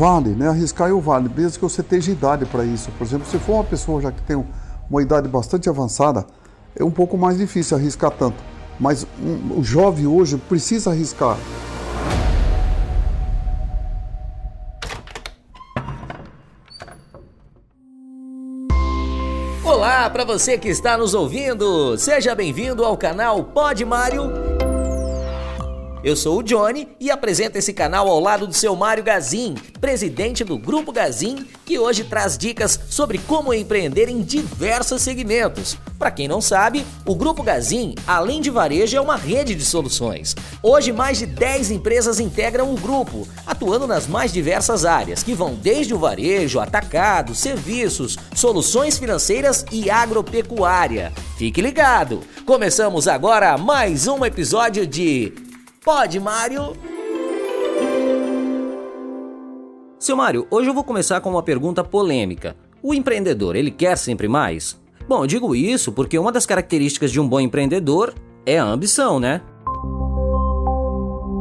vale, né? Arriscar eu vale, mesmo que você tenha idade para isso. Por exemplo, se for uma pessoa já que tem uma idade bastante avançada, é um pouco mais difícil arriscar tanto. Mas um, o jovem hoje precisa arriscar. Olá para você que está nos ouvindo. Seja bem-vindo ao canal Pod Mário eu sou o Johnny e apresento esse canal ao lado do seu Mário Gazin, presidente do Grupo Gazin, que hoje traz dicas sobre como empreender em diversos segmentos. Para quem não sabe, o Grupo Gazin, além de varejo, é uma rede de soluções. Hoje, mais de 10 empresas integram o grupo, atuando nas mais diversas áreas, que vão desde o varejo, atacado, serviços, soluções financeiras e agropecuária. Fique ligado! Começamos agora mais um episódio de Pode, Mário? Seu Mário, hoje eu vou começar com uma pergunta polêmica. O empreendedor, ele quer sempre mais? Bom, eu digo isso porque uma das características de um bom empreendedor é a ambição, né?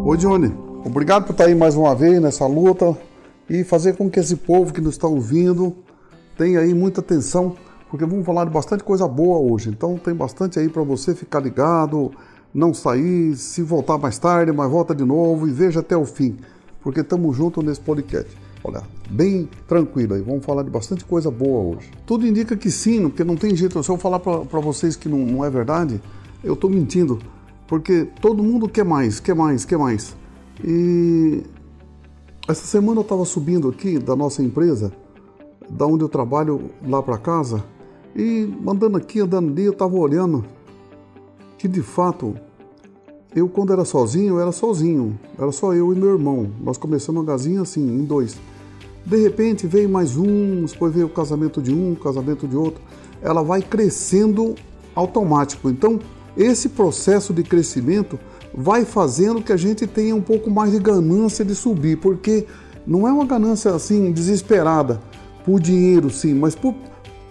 Oi, Johnny. Obrigado por estar aí mais uma vez nessa luta e fazer com que esse povo que nos está ouvindo tenha aí muita atenção, porque vamos falar de bastante coisa boa hoje. Então tem bastante aí para você ficar ligado, não sair, se voltar mais tarde, mas volta de novo e veja até o fim, porque estamos juntos nesse podcast. Olha, bem tranquilo aí, vamos falar de bastante coisa boa hoje. Tudo indica que sim, porque não tem jeito. Se eu falar para vocês que não, não é verdade, eu estou mentindo, porque todo mundo quer mais, quer mais, quer mais. E essa semana eu estava subindo aqui da nossa empresa, da onde eu trabalho lá para casa, e andando aqui, andando ali, eu estava olhando que de fato eu quando era sozinho, era sozinho, era só eu e meu irmão. Nós começamos a gazinha assim, em dois. De repente veio mais um, depois veio o casamento de um, o casamento de outro. Ela vai crescendo automático. Então, esse processo de crescimento vai fazendo que a gente tenha um pouco mais de ganância de subir, porque não é uma ganância assim desesperada por dinheiro, sim, mas por,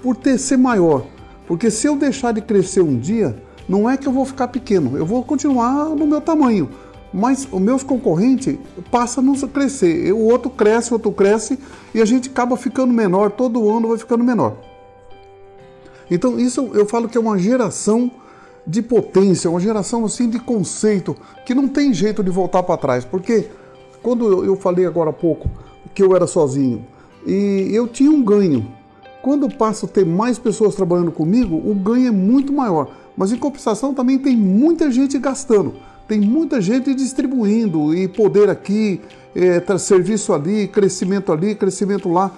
por ter ser maior. Porque se eu deixar de crescer um dia, não é que eu vou ficar pequeno, eu vou continuar no meu tamanho. Mas os meus concorrentes passam a crescer. O outro cresce, o outro cresce e a gente acaba ficando menor, todo ano vai ficando menor. Então, isso eu falo que é uma geração de potência, uma geração assim de conceito, que não tem jeito de voltar para trás. Porque quando eu falei agora há pouco que eu era sozinho e eu tinha um ganho. Quando eu passo a ter mais pessoas trabalhando comigo, o ganho é muito maior. Mas em compensação também tem muita gente gastando, tem muita gente distribuindo e poder aqui, é, serviço ali, crescimento ali, crescimento lá.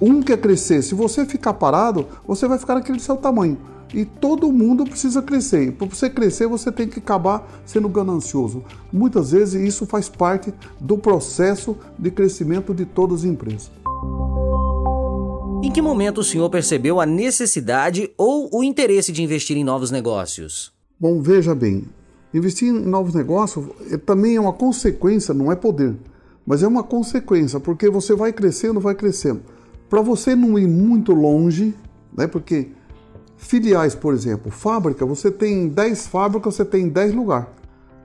Um quer crescer. Se você ficar parado, você vai ficar naquele seu tamanho. E todo mundo precisa crescer. Para você crescer, você tem que acabar sendo ganancioso. Muitas vezes isso faz parte do processo de crescimento de todas as empresas. Em que momento o senhor percebeu a necessidade ou o interesse de investir em novos negócios? Bom, veja bem, investir em novos negócios é, também é uma consequência, não é poder, mas é uma consequência, porque você vai crescendo, vai crescendo. Para você não ir muito longe, né, porque filiais, por exemplo, fábrica, você tem 10 fábricas, você tem 10 lugares.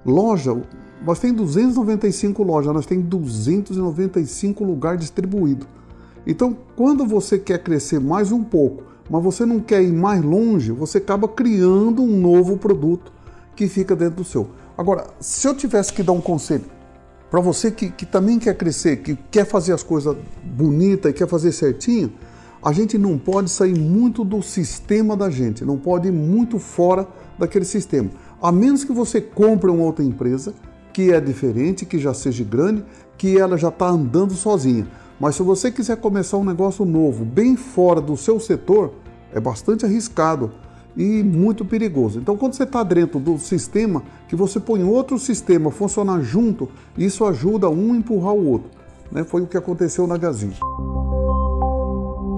Loja, nós tem 295 lojas, nós tem 295 lugares distribuídos. Então, quando você quer crescer mais um pouco, mas você não quer ir mais longe, você acaba criando um novo produto que fica dentro do seu. Agora, se eu tivesse que dar um conselho para você que, que também quer crescer, que quer fazer as coisas bonitas e quer fazer certinho, a gente não pode sair muito do sistema da gente, não pode ir muito fora daquele sistema. A menos que você compre uma outra empresa que é diferente, que já seja grande, que ela já está andando sozinha. Mas se você quiser começar um negócio novo, bem fora do seu setor, é bastante arriscado e muito perigoso. Então, quando você está dentro do sistema, que você põe outro sistema funcionar junto, isso ajuda um a empurrar o outro. Né? Foi o que aconteceu na Gazin.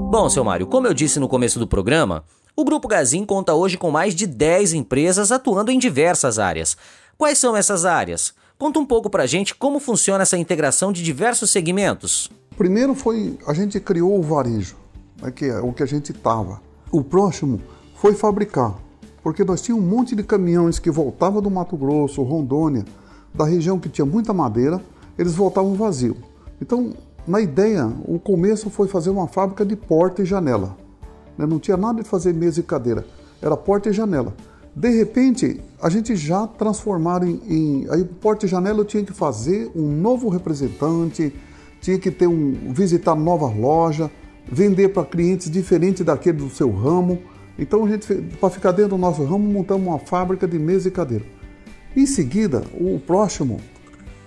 Bom, seu Mário, como eu disse no começo do programa, o Grupo Gazin conta hoje com mais de 10 empresas atuando em diversas áreas. Quais são essas áreas? Conta um pouco pra gente como funciona essa integração de diversos segmentos. Primeiro foi a gente criou o varejo, né, que é o que a gente estava. O próximo foi fabricar, porque nós tínhamos um monte de caminhões que voltavam do Mato Grosso, Rondônia, da região que tinha muita madeira, eles voltavam vazio. Então na ideia, o começo foi fazer uma fábrica de porta e janela. Né? Não tinha nada de fazer mesa e cadeira, era porta e janela. De repente, a gente já transformaram em, em aí porta e janela tinha que fazer um novo representante, tinha que ter um visitar nova loja, vender para clientes diferentes daquele do seu ramo. Então a gente para ficar dentro do nosso ramo montamos uma fábrica de mesa e cadeira. Em seguida, o próximo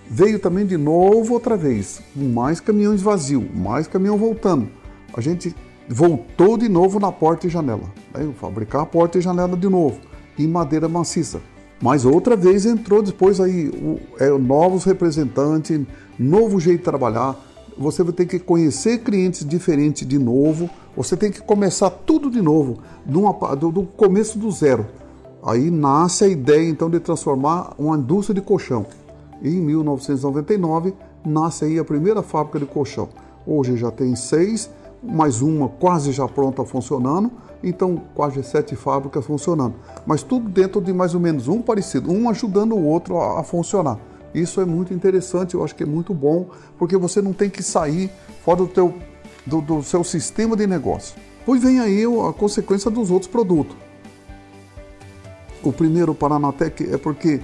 veio também de novo outra vez, mais caminhões vazios, mais caminhão voltando. A gente voltou de novo na porta e janela, né? fabricar a porta e janela de novo madeira maciça. Mas outra vez entrou depois aí o, é, novos representantes, novo jeito de trabalhar. Você vai ter que conhecer clientes diferentes de novo. Você tem que começar tudo de novo, do, do começo do zero. Aí nasce a ideia então de transformar uma indústria de colchão. E em 1999 nasce aí a primeira fábrica de colchão. Hoje já tem seis, mais uma quase já pronta funcionando então quase sete fábricas funcionando. Mas tudo dentro de mais ou menos um parecido, um ajudando o outro a, a funcionar. Isso é muito interessante, eu acho que é muito bom, porque você não tem que sair fora do, teu, do, do seu sistema de negócio. Pois vem aí a consequência dos outros produtos. O primeiro, Paranatec, é porque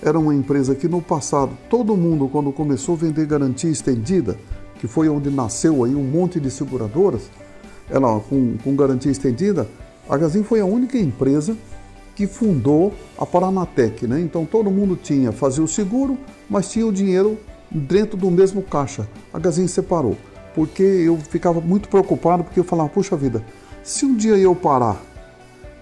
era uma empresa que no passado, todo mundo, quando começou a vender garantia estendida, que foi onde nasceu aí um monte de seguradoras, ela com, com garantia estendida, a Gazin foi a única empresa que fundou a Paranatec, né? Então todo mundo tinha, fazia o seguro, mas tinha o dinheiro dentro do mesmo caixa. A Gazin separou, porque eu ficava muito preocupado, porque eu falava, puxa vida, se um dia eu parar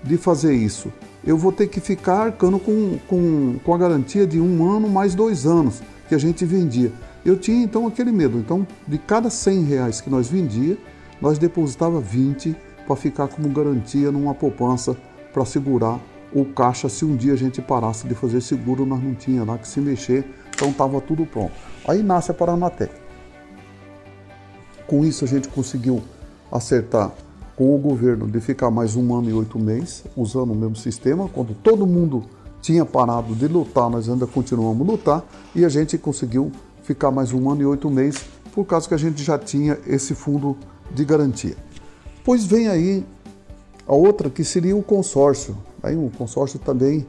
de fazer isso, eu vou ter que ficar arcando com, com, com a garantia de um ano mais dois anos que a gente vendia. Eu tinha então aquele medo. Então, de cada 100 reais que nós vendia, nós depositava 20 para ficar como garantia numa poupança para segurar o caixa se um dia a gente parasse de fazer seguro, nós não tinha lá que se mexer, então estava tudo pronto. Aí nasce a Paranatec. Com isso a gente conseguiu acertar com o governo de ficar mais um ano e oito meses usando o mesmo sistema. Quando todo mundo tinha parado de lutar, nós ainda continuamos a lutar e a gente conseguiu ficar mais um ano e oito meses por causa que a gente já tinha esse fundo de garantia. Pois vem aí a outra que seria o consórcio. Aí o consórcio também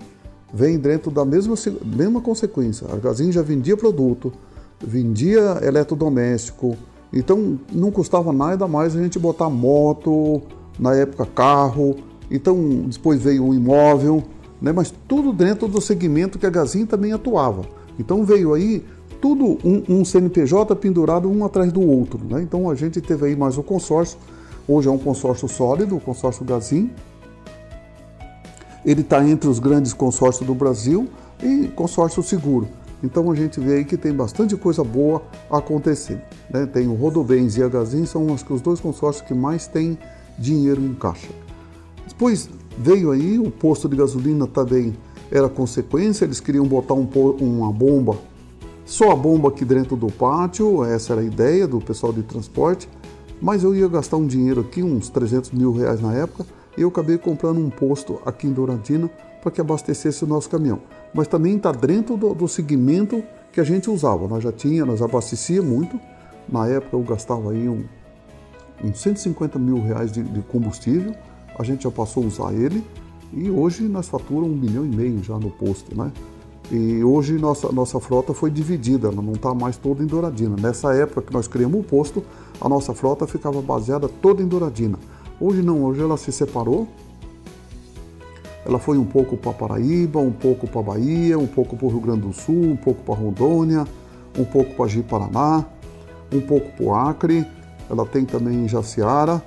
vem dentro da mesma, mesma consequência. A Gazin já vendia produto, vendia eletrodoméstico, então não custava nada mais a gente botar moto, na época carro, então depois veio o imóvel, né? mas tudo dentro do segmento que a Gazin também atuava. Então veio aí tudo um, um, CNPJ pendurado um atrás do outro. Né? Então a gente teve aí mais o consórcio, hoje é um consórcio sólido, o consórcio Gazin. Ele está entre os grandes consórcios do Brasil e consórcio seguro. Então a gente vê aí que tem bastante coisa boa acontecendo. Né? Tem o Rodobens e a Gazin, são os, dois consórcios que mais têm dinheiro em caixa. Depois veio aí o posto de gasolina também era consequência, eles queriam botar um, uma bomba só a bomba aqui dentro do pátio, essa era a ideia do pessoal de transporte, mas eu ia gastar um dinheiro aqui, uns 300 mil reais na época, e eu acabei comprando um posto aqui em Douradina para que abastecesse o nosso caminhão. Mas também está dentro do, do segmento que a gente usava. Nós já tinha, nós abastecia muito. Na época eu gastava aí um, uns 150 mil reais de, de combustível. A gente já passou a usar ele e hoje nós faturamos um milhão e meio já no posto, né? E hoje nossa, nossa frota foi dividida, ela não está mais toda em Douradina. Nessa época que nós criamos o posto, a nossa frota ficava baseada toda em Douradina. Hoje não, hoje ela se separou. Ela foi um pouco para Paraíba, um pouco para Bahia, um pouco para o Rio Grande do Sul, um pouco para Rondônia, um pouco para Ji-Paraná, um pouco para Acre. Ela tem também Jaciara,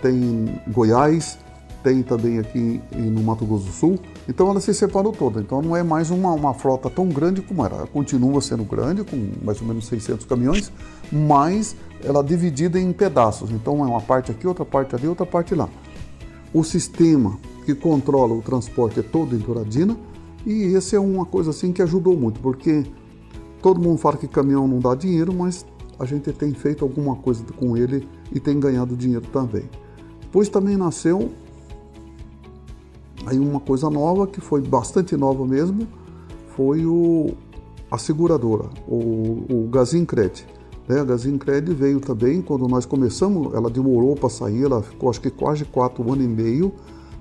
tem Goiás, tem também aqui no Mato Grosso do Sul. Então ela se separou toda. Então não é mais uma, uma frota tão grande como era. Ela continua sendo grande, com mais ou menos 600 caminhões, mas ela é dividida em pedaços. Então é uma parte aqui, outra parte ali, outra parte lá. O sistema que controla o transporte é todo em Douradina e esse é uma coisa assim que ajudou muito, porque todo mundo fala que caminhão não dá dinheiro, mas a gente tem feito alguma coisa com ele e tem ganhado dinheiro também. Depois também nasceu Aí uma coisa nova, que foi bastante nova mesmo, foi o, a seguradora, o, o Gazincred. Né? A Gazincred veio também, quando nós começamos, ela demorou para sair, ela ficou acho que quase quatro anos e meio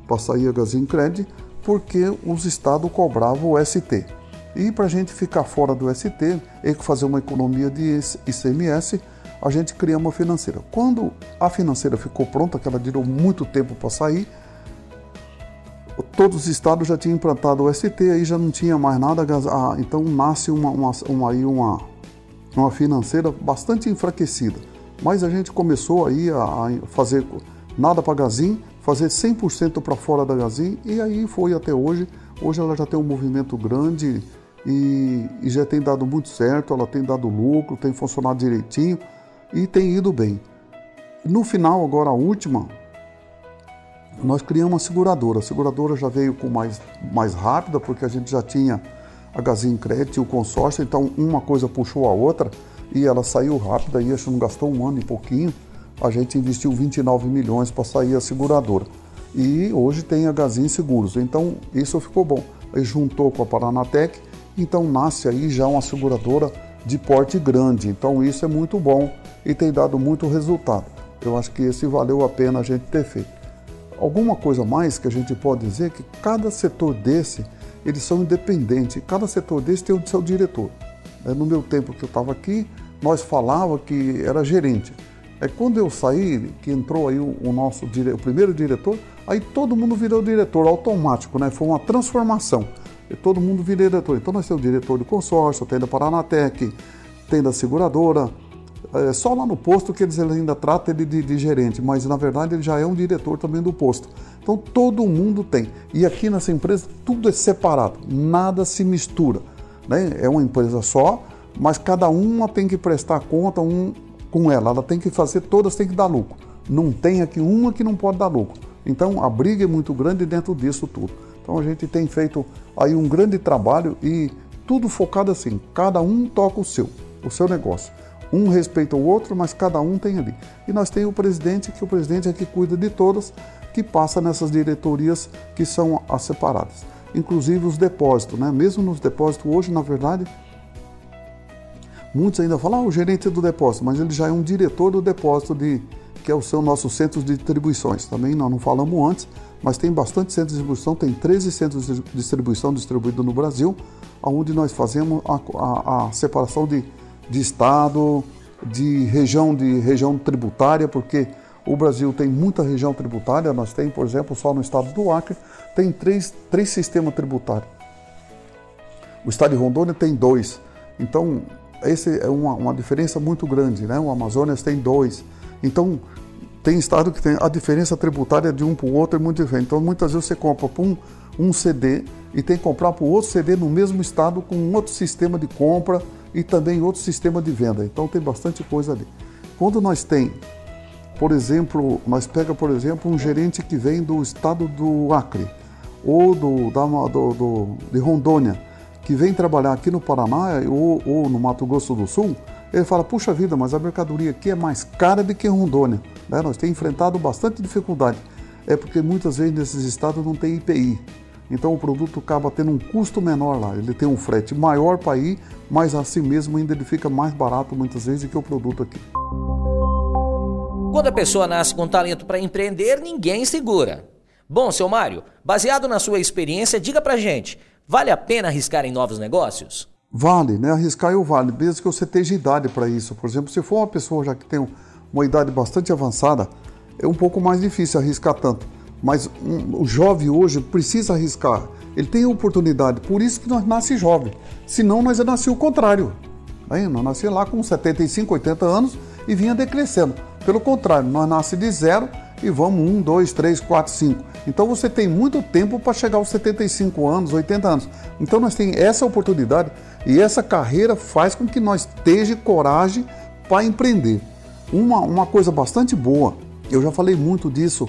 para sair a Gazincred, porque os estados cobravam o ST. E para a gente ficar fora do ST e fazer uma economia de ICMS, a gente cria uma financeira. Quando a financeira ficou pronta, que ela durou muito tempo para sair, todos os estados já tinham implantado o ST, aí já não tinha mais nada, ah, então nasce uma, uma, uma, uma, uma financeira bastante enfraquecida. Mas a gente começou aí a fazer nada para Gazin, fazer 100% para fora da Gazin, e aí foi até hoje. Hoje ela já tem um movimento grande e, e já tem dado muito certo, ela tem dado lucro, tem funcionado direitinho e tem ido bem. No final, agora a última, nós criamos uma seguradora. A seguradora já veio com mais, mais rápida, porque a gente já tinha a Gazin Crédito e o consórcio, então uma coisa puxou a outra e ela saiu rápida e que não gastou um ano e pouquinho. A gente investiu 29 milhões para sair a seguradora. E hoje tem a Gazin Seguros, então isso ficou bom. Aí juntou com a Paranatec, então nasce aí já uma seguradora de porte grande. Então isso é muito bom e tem dado muito resultado. Eu acho que esse valeu a pena a gente ter feito. Alguma coisa mais que a gente pode dizer que cada setor desse, eles são independentes, cada setor desse tem o seu diretor. É, no meu tempo que eu estava aqui, nós falava que era gerente. É quando eu saí, que entrou aí o, nosso o primeiro diretor, aí todo mundo virou diretor automático, né? Foi uma transformação. E todo mundo vira diretor. Então nós temos o diretor do consórcio, tem da Paranatec, tem da seguradora, é só lá no posto que eles ainda tratam ele de, de, gerente, mas na verdade ele já é um diretor também do posto. Então todo mundo tem. E aqui nessa empresa tudo é separado, nada se mistura. Né? É uma empresa só, mas cada uma tem que prestar conta um com ela. Ela tem que fazer, todas têm que dar lucro. Não tem aqui uma que não pode dar lucro. Então a briga é muito grande dentro disso tudo. Então a gente tem feito aí um grande trabalho e tudo focado assim, cada um toca o seu, o seu negócio. Um respeita o outro, mas cada um tem ali. E nós temos o presidente, que o presidente é que cuida de todas, que passa nessas diretorias que são as separadas. Inclusive os depósitos, né? Mesmo nos depósitos hoje, na verdade, muitos ainda falam, ah, o gerente do depósito, mas ele já é um diretor do depósito de que é o seu nosso centro de distribuições. Também nós não falamos antes, mas tem bastante centros de distribuição, tem 13 centros de distribuição distribuídos no Brasil, onde nós fazemos a, a, a separação de de estado, de região de região tributária, porque o Brasil tem muita região tributária. Nós temos, por exemplo, só no estado do Acre tem três, três sistemas tributários. O estado de Rondônia tem dois. Então, essa é uma, uma diferença muito grande, né? O Amazonas tem dois. Então, tem estado que tem a diferença tributária de um para o outro é muito diferente. Então, muitas vezes você compra para um, um CD e tem que comprar para o outro CD no mesmo estado com um outro sistema de compra e também outro sistema de venda. Então tem bastante coisa ali. Quando nós tem, por exemplo, nós pega por exemplo um gerente que vem do estado do Acre ou do, da, do, do de Rondônia que vem trabalhar aqui no Paraná ou, ou, no Mato Grosso do Sul, ele fala, puxa vida, mas a mercadoria aqui é mais cara do que Rondônia. Né? Nós temos enfrentado bastante dificuldade. É porque muitas vezes nesses estados não tem IPI. Então o produto acaba tendo um custo menor lá. Ele tem um frete maior para ir, mas assim mesmo ainda ele fica mais barato muitas vezes do que o produto aqui. Quando a pessoa nasce com talento para empreender, ninguém segura. Bom, seu Mário, baseado na sua experiência, diga pra gente, vale a pena arriscar em novos negócios? Vale, né? Arriscar eu vale, mesmo que você tenha idade para isso. Por exemplo, se for uma pessoa já que tem uma idade bastante avançada, é um pouco mais difícil arriscar tanto. Mas um, o jovem hoje precisa arriscar. Ele tem oportunidade. Por isso que nós nasce jovem. Senão nós ia nascer o contrário. Aí, nós nascia lá com 75, 80 anos e vinha decrescendo. Pelo contrário, nós nasce de zero e vamos 1, 2, 3, 4, 5. Então você tem muito tempo para chegar aos 75 anos, 80 anos. Então nós temos essa oportunidade e essa carreira faz com que nós esteja coragem para empreender. Uma, uma coisa bastante boa, eu já falei muito disso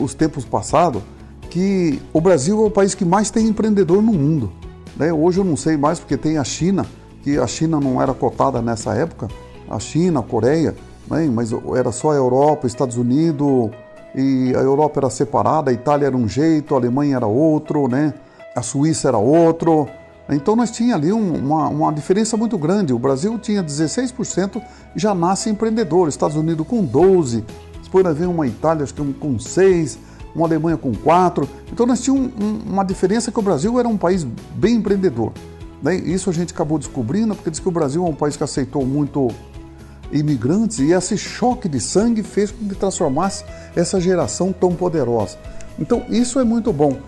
os tempos passados, que o Brasil é o país que mais tem empreendedor no mundo. Né? Hoje eu não sei mais porque tem a China, que a China não era cotada nessa época, a China, a Coreia, né? mas era só a Europa, Estados Unidos, e a Europa era separada, a Itália era um jeito, a Alemanha era outro, né? a Suíça era outro, Então nós tinha ali um, uma, uma diferença muito grande. O Brasil tinha 16% e já nasce empreendedor. Estados Unidos com 12%, depois nós uma Itália com 6%, uma Alemanha com 4%. Então nós tínhamos um, uma diferença que o Brasil era um país bem empreendedor. Né? Isso a gente acabou descobrindo porque diz que o Brasil é um país que aceitou muito imigrantes e esse choque de sangue fez com que transformasse essa geração tão poderosa. Então isso é muito bom.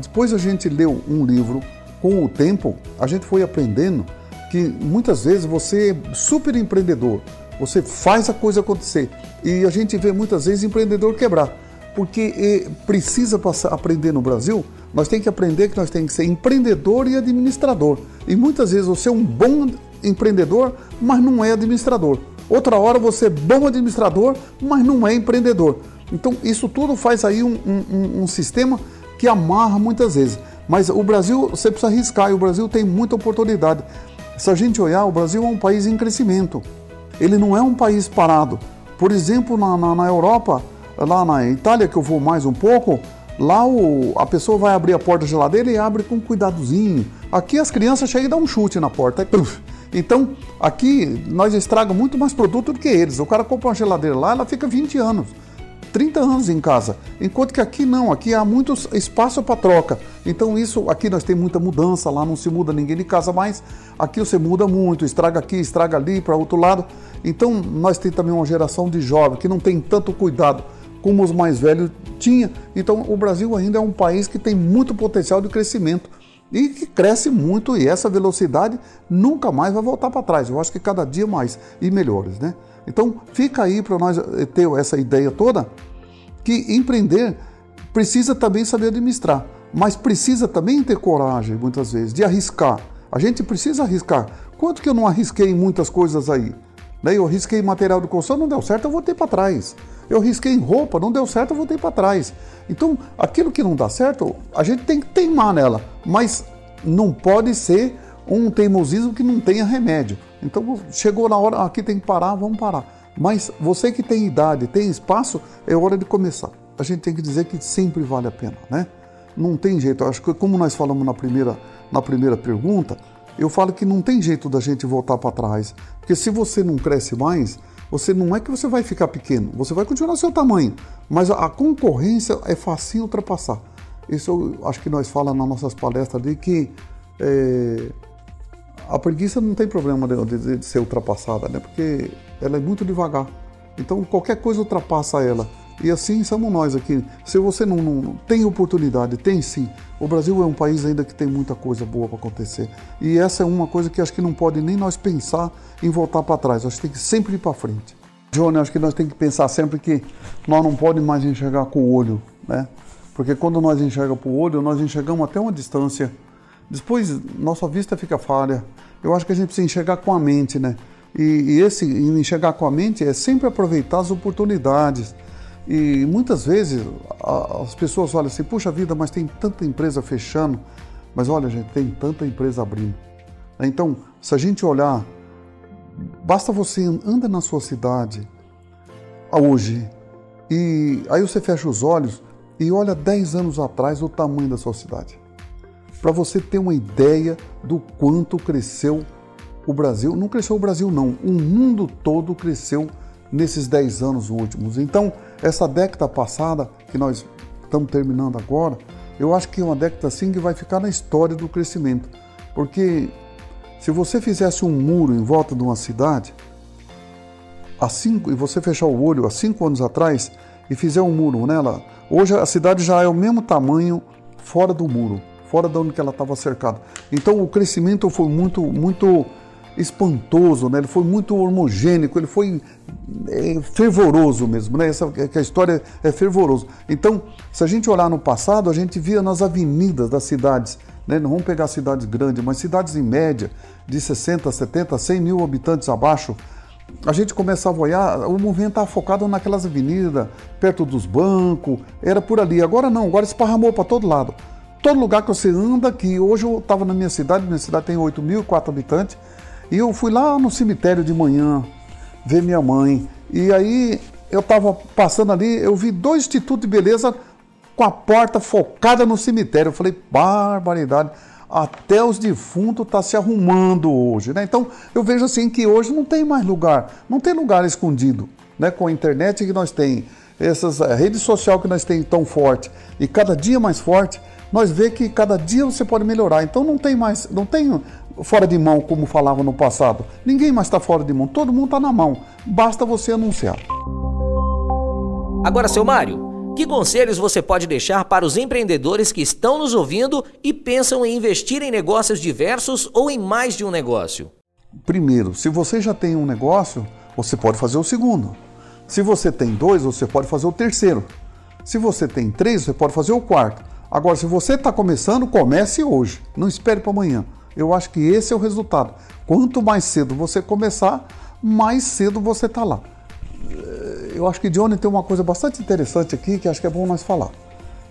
Depois a gente leu um livro com o tempo, a gente foi aprendendo que muitas vezes você é super empreendedor, você faz a coisa acontecer. E a gente vê muitas vezes empreendedor quebrar. Porque precisa passar, aprender no Brasil, nós temos que aprender que nós temos que ser empreendedor e administrador. E muitas vezes você é um bom empreendedor, mas não é administrador. Outra hora você é bom administrador, mas não é empreendedor. Então isso tudo faz aí um, um, um sistema que amarra muitas vezes. Mas o Brasil, você precisa arriscar e o Brasil tem muita oportunidade. Se a gente olhar, o Brasil é um país em crescimento. Ele não é um país parado. Por exemplo, na, na, na Europa, lá na Itália, que eu vou mais um pouco, lá o, a pessoa vai abrir a porta da geladeira e abre com cuidadozinho. Aqui as crianças chegam e dão um chute na porta. Então, aqui nós estragamos muito mais produto do que eles. O cara compra uma geladeira lá, ela fica 20 anos. 30 anos em casa. Enquanto que aqui não, aqui há muito espaço para troca. Então isso, aqui nós temos muita mudança, lá não se muda ninguém de casa mais. Aqui você muda muito, estraga aqui, estraga ali, para outro lado. Então nós temos também uma geração de jovens que não tem tanto cuidado como os mais velhos tinha. Então o Brasil ainda é um país que tem muito potencial de crescimento e que cresce muito e essa velocidade nunca mais vai voltar para trás. Eu acho que cada dia mais e melhores, né? Então fica aí para nós eh, ter essa ideia toda que empreender precisa também saber administrar, mas precisa também ter coragem muitas vezes de arriscar. A gente precisa arriscar. Quanto que eu não arrisquei em muitas coisas aí? Né? Eu arrisquei em material de construção, não deu certo, eu voltei para trás. Eu risquei em roupa, não deu certo, eu voltei para trás. Então, aquilo que não dá certo, a gente tem que teimar nela, mas não pode ser um teimosismo que não tenha remédio. Então, chegou na hora, aqui tem que parar, vamos parar. Mas você que tem idade, tem espaço, é hora de começar. A gente tem que dizer que sempre vale a pena, né? Não tem jeito. Eu acho que como nós falamos na primeira, na primeira pergunta, eu falo que não tem jeito da gente voltar para trás. Porque se você não cresce mais, você não é que você vai ficar pequeno, você vai continuar seu tamanho, mas a, concorrência é fácil ultrapassar. Isso eu acho que nós falamos nas nossas palestras de que é, a preguiça não tem problema de, de, de, ser ultrapassada, né? Porque ela é muito devagar. Então qualquer coisa ultrapassa ela. E assim somos nós aqui. Se você não, não, tem oportunidade, tem sim. O Brasil é um país ainda que tem muita coisa boa para acontecer. E essa é uma coisa que acho que não pode nem nós pensar em voltar para trás. Acho que tem que sempre ir para frente. Johnny, acho que nós temos que pensar sempre que nós não podemos mais enxergar com o olho, né? Porque quando nós enxergamos com o olho, nós enxergamos até uma distância. Depois, nossa vista fica falha. Eu acho que a gente precisa enxergar com a mente, né? E, e esse enxergar com a mente é sempre aproveitar as oportunidades. E muitas vezes as pessoas olham assim, puxa vida, mas tem tanta empresa fechando. Mas olha, gente, tem tanta empresa abrindo. Então, se a gente olhar Basta você anda na sua cidade hoje e aí você fecha os olhos e olha 10 anos atrás o tamanho da sua cidade. Para você ter uma ideia do quanto cresceu o Brasil. Não cresceu o Brasil, não. O mundo todo cresceu nesses 10 anos últimos. Então, essa década passada, que nós estamos terminando agora, eu acho que é uma década assim que vai ficar na história do crescimento. Porque se você fizesse um muro em volta de uma cidade, cinco, e você fechar o olho há cinco anos atrás e fizer um muro nela, hoje a cidade já é o mesmo tamanho fora do muro, fora de onde ela estava cercada. Então o crescimento foi muito, muito espantoso, né? ele foi muito homogêneo, ele foi é, fervoroso mesmo, né? Essa, que a história é fervoroso. Então, se a gente olhar no passado, a gente via nas avenidas das cidades né? Não vamos pegar cidades grandes, mas cidades em média, de 60, 70, 100 mil habitantes abaixo, a gente começava a olhar, o movimento estava focado naquelas avenidas, perto dos bancos, era por ali. Agora não, agora esparramou para todo lado. Todo lugar que você anda aqui, hoje eu estava na minha cidade, minha cidade tem 8.004 habitantes, e eu fui lá no cemitério de manhã ver minha mãe. E aí eu estava passando ali, eu vi dois institutos de beleza com a porta focada no cemitério. Eu falei, barbaridade. até os defuntos estão tá se arrumando hoje, né? Então eu vejo assim que hoje não tem mais lugar, não tem lugar escondido, né? Com a internet que nós tem, essas a rede social que nós tem tão forte e cada dia mais forte, nós vê que cada dia você pode melhorar. Então não tem mais, não tem fora de mão como falava no passado. Ninguém mais está fora de mão, todo mundo está na mão. Basta você anunciar. Agora, seu Mário, que conselhos você pode deixar para os empreendedores que estão nos ouvindo e pensam em investir em negócios diversos ou em mais de um negócio? Primeiro, se você já tem um negócio, você pode fazer o segundo. Se você tem dois, você pode fazer o terceiro. Se você tem três, você pode fazer o quarto. Agora, se você está começando, comece hoje. Não espere para amanhã. Eu acho que esse é o resultado. Quanto mais cedo você começar, mais cedo você está lá eu acho que Johnny tem uma coisa bastante interessante aqui que acho que é bom nós falar.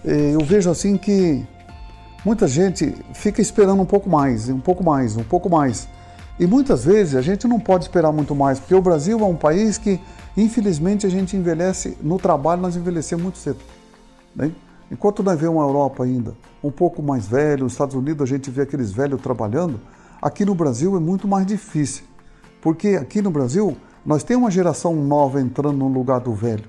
É, eu vejo assim que muita gente fica esperando um pouco mais, um pouco mais, um pouco mais. E muitas vezes a gente não pode esperar muito mais, porque o Brasil é um país que, infelizmente, a gente envelhece no trabalho, nós envelhecemos muito cedo. Né? Enquanto nós vemos uma Europa ainda um pouco mais velho, os Estados Unidos a gente vê aqueles velhos trabalhando, aqui no Brasil é muito mais difícil. Porque aqui no Brasil nós temos uma geração nova entrando no lugar do velho,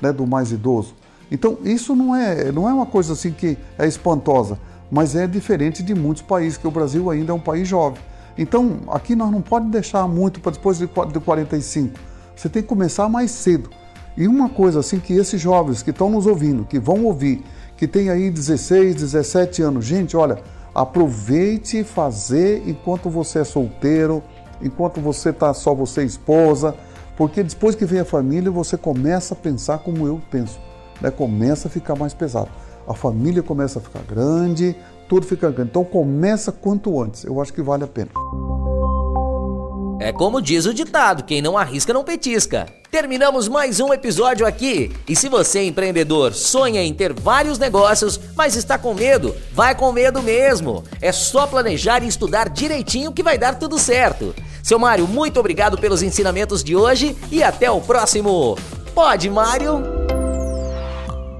né, do mais idoso. Então, isso não é, não é uma coisa assim que é espantosa, mas é diferente de muitos países, que o Brasil ainda é um país jovem. Então, aqui nós não podemos deixar muito para depois de 45. Você tem que começar mais cedo. E uma coisa assim que esses jovens que estão nos ouvindo, que vão ouvir, que tem aí 16, 17 anos, gente, olha, aproveite fazer enquanto você é solteiro, enquanto você está só você esposa, porque depois que vem a família você começa a pensar como eu penso, né? começa a ficar mais pesado. A família começa a ficar grande, tudo fica grande. Então começa quanto antes, eu acho que vale a pena. É como diz o ditado: quem não arrisca não petisca. Terminamos mais um episódio aqui. E se você, empreendedor, sonha em ter vários negócios, mas está com medo, vai com medo mesmo. É só planejar e estudar direitinho que vai dar tudo certo. Seu Mário, muito obrigado pelos ensinamentos de hoje e até o próximo. Pode, Mário?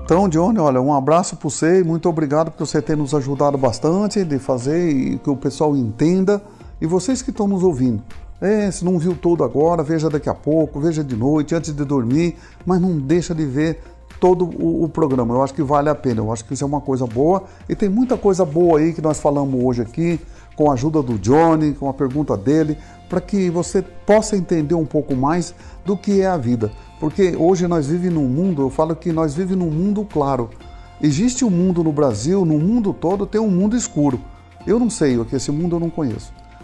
Então, Johnny, olha, um abraço para você e muito obrigado por você ter nos ajudado bastante de fazer e que o pessoal entenda. E vocês que estão nos ouvindo, é, se não viu todo agora, veja daqui a pouco, veja de noite, antes de dormir, mas não deixa de ver todo o, o, programa. Eu acho que vale a pena, eu acho que isso é uma coisa boa e tem muita coisa boa aí que nós falamos hoje aqui, com a ajuda do Johnny, com a pergunta dele, para que você possa entender um pouco mais do que é a vida. Porque hoje nós vivemos num mundo, eu falo que nós vivemos num mundo claro. Existe um mundo no Brasil, no mundo todo tem um mundo escuro. Eu não sei, porque esse mundo eu não conheço.